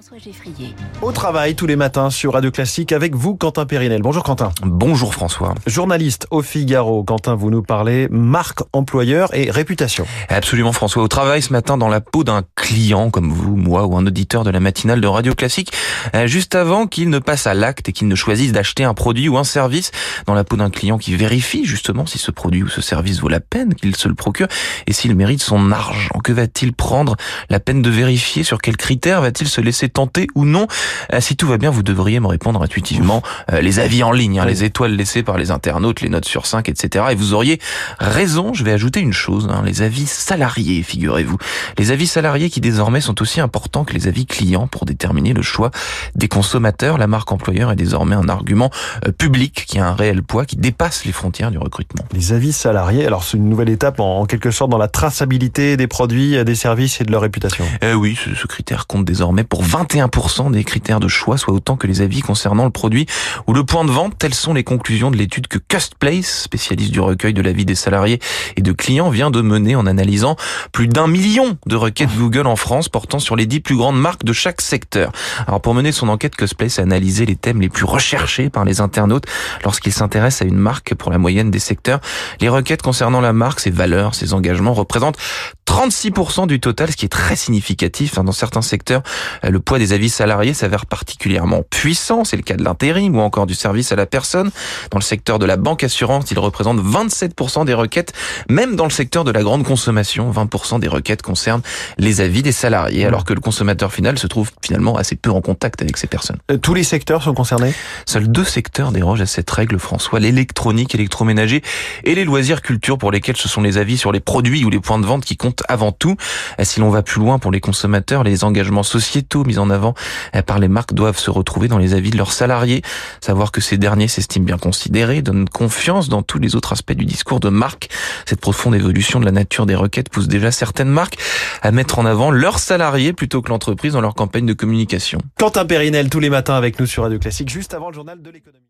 François Geffrier. Au travail tous les matins sur Radio Classique avec vous, Quentin Périnel. Bonjour Quentin. Bonjour François. Journaliste au Figaro. Quentin, vous nous parlez marque employeur et réputation. Absolument François. Au travail ce matin dans la peau d'un client comme vous, moi ou un auditeur de la matinale de Radio Classique, euh, juste avant qu'il ne passe à l'acte et qu'il ne choisisse d'acheter un produit ou un service dans la peau d'un client qui vérifie justement si ce produit ou ce service vaut la peine qu'il se le procure et s'il mérite son argent. Que va-t-il prendre la peine de vérifier? Sur quels critères va-t-il se laisser tenter ou non euh, Si tout va bien, vous devriez me répondre intuitivement euh, les avis en ligne, hein, les étoiles laissées par les internautes, les notes sur 5, etc. Et vous auriez raison, je vais ajouter une chose, hein, les avis salariés, figurez-vous. Les avis salariés qui désormais sont aussi importants que les avis clients pour déterminer le choix des consommateurs. La marque employeur est désormais un argument euh, public qui a un réel poids, qui dépasse les frontières du recrutement. Les avis salariés, alors c'est une nouvelle étape en, en, quelque sorte dans la traçabilité des produits, des services et de leur réputation. Eh oui, ce, ce critère compte désormais pour 21% des critères de choix, soit autant que les avis concernant le produit ou le point de vente. Telles sont les conclusions de l'étude que Custplace, spécialiste du recueil de l'avis des salariés et de clients, vient de mener en analysant plus d'un million de requêtes Google en France portant sur les dix plus grandes marques de chaque secteur. Alors pour mener son enquête, Custplace a analysé les thèmes les plus recherchés par les internautes lorsqu'ils s'intéressent à une marque pour la moyenne des secteurs. Les requêtes concernant la marque, ses valeurs, ses engagements représentent 36% du total, ce qui est très significatif. Dans certains secteurs, le poids des avis salariés s'avère particulièrement puissant. C'est le cas de l'intérim ou encore du service à la personne. Dans le secteur de la banque assurance, il représente 27% des requêtes. Même dans le secteur de la grande consommation, 20% des requêtes concernent les avis des salariés, alors que le consommateur final se trouve finalement assez peu en contact avec ces personnes. Euh, tous les secteurs sont concernés? Seuls deux secteurs dérogent à cette règle, François, l'électronique, électroménager et les loisirs culture pour lesquels ce sont les avis sur les produits ou les points de vente qui comptent avant tout. Si l'on va plus loin pour les consommateurs, les engagements sociétaux mis en avant par les marques doivent se retrouver dans les avis de leurs salariés. Savoir que ces derniers s'estiment bien considérés, donnent confiance dans tous les autres aspects du discours de marque. Cette profonde évolution de la nature des requêtes pousse déjà certaines marques à mettre en avant leurs salariés plutôt que l'entreprise dans leur campagne de communication. Quentin Périnel tous les matins avec nous sur Radio Classique, juste avant le journal de l'économie.